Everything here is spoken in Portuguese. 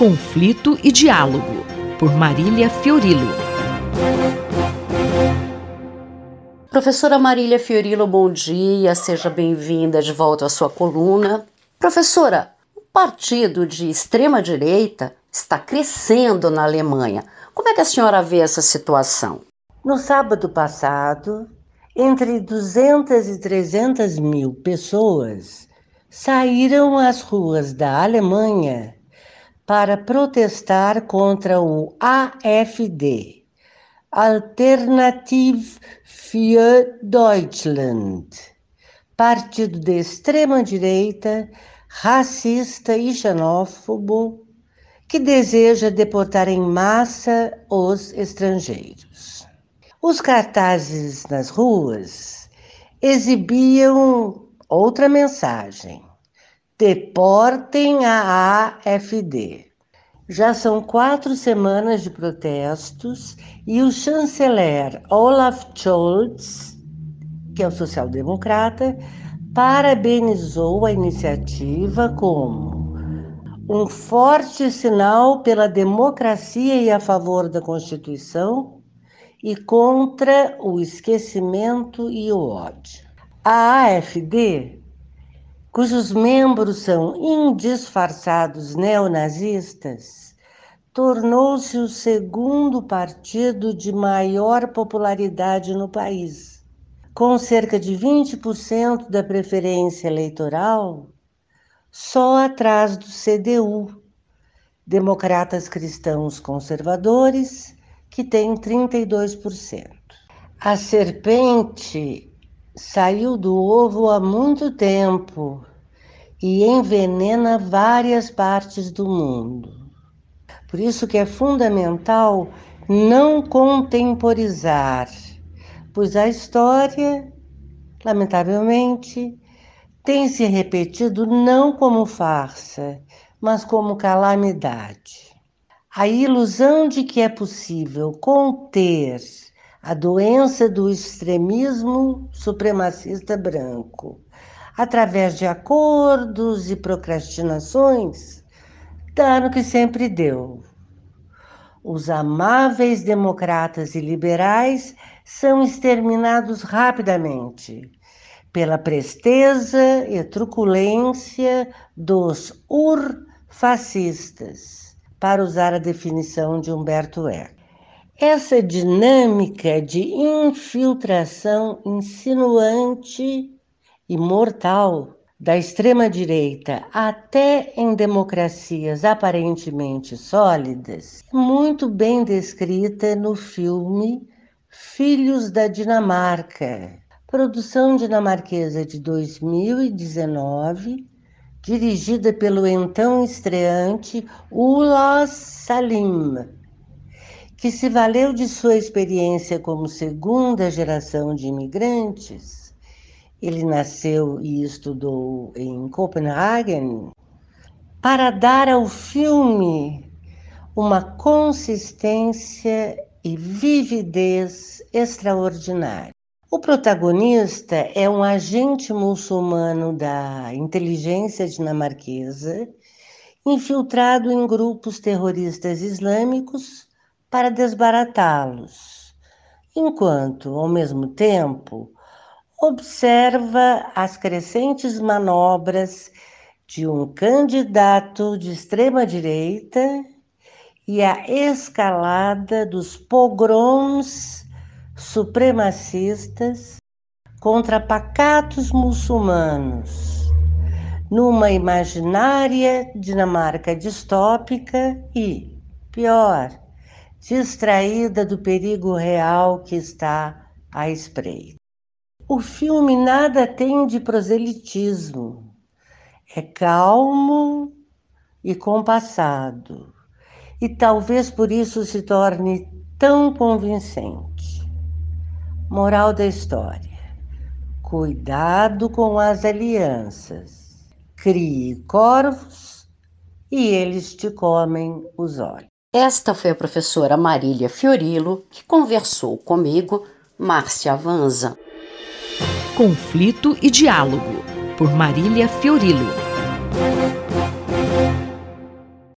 Conflito e Diálogo, por Marília Fiorilo. Professora Marília Fiorilo, bom dia, seja bem-vinda de volta à sua coluna. Professora, o partido de extrema-direita está crescendo na Alemanha. Como é que a senhora vê essa situação? No sábado passado, entre 200 e 300 mil pessoas saíram às ruas da Alemanha para protestar contra o AfD, Alternative für Deutschland, partido de extrema-direita, racista e xenófobo, que deseja deportar em massa os estrangeiros. Os cartazes nas ruas exibiam outra mensagem Deportem a AFD. Já são quatro semanas de protestos e o chanceler Olaf Scholz, que é o social-democrata, parabenizou a iniciativa como um forte sinal pela democracia e a favor da Constituição e contra o esquecimento e o ódio. A AFD cujos membros são indisfarçados neonazistas, tornou-se o segundo partido de maior popularidade no país. Com cerca de 20% da preferência eleitoral, só atrás do CDU, Democratas Cristãos Conservadores, que tem 32%. A serpente saiu do ovo há muito tempo e envenena várias partes do mundo. Por isso que é fundamental não contemporizar, pois a história, lamentavelmente, tem se repetido não como farsa, mas como calamidade. A ilusão de que é possível conter a doença do extremismo supremacista branco, através de acordos e procrastinações, dá no que sempre deu. Os amáveis democratas e liberais são exterminados rapidamente pela presteza e truculência dos urfascistas, para usar a definição de Humberto Eco. Essa dinâmica de infiltração insinuante e mortal da extrema-direita até em democracias aparentemente sólidas, muito bem descrita no filme Filhos da Dinamarca, produção dinamarquesa de 2019, dirigida pelo então estreante Ulas Salim que se valeu de sua experiência como segunda geração de imigrantes, ele nasceu e estudou em Copenhagen, para dar ao filme uma consistência e vividez extraordinária. O protagonista é um agente muçulmano da inteligência dinamarquesa, infiltrado em grupos terroristas islâmicos para desbaratá-los, enquanto, ao mesmo tempo, observa as crescentes manobras de um candidato de extrema-direita e a escalada dos pogroms supremacistas contra pacatos muçulmanos, numa imaginária Dinamarca distópica e, pior, distraída do perigo real que está à espreita. O filme nada tem de proselitismo. É calmo e compassado, e talvez por isso se torne tão convincente. Moral da história: cuidado com as alianças. Crie corvos e eles te comem os olhos. Esta foi a professora Marília Fiorilo que conversou comigo, Márcia Vanza. Conflito e Diálogo, por Marília Fiorilo.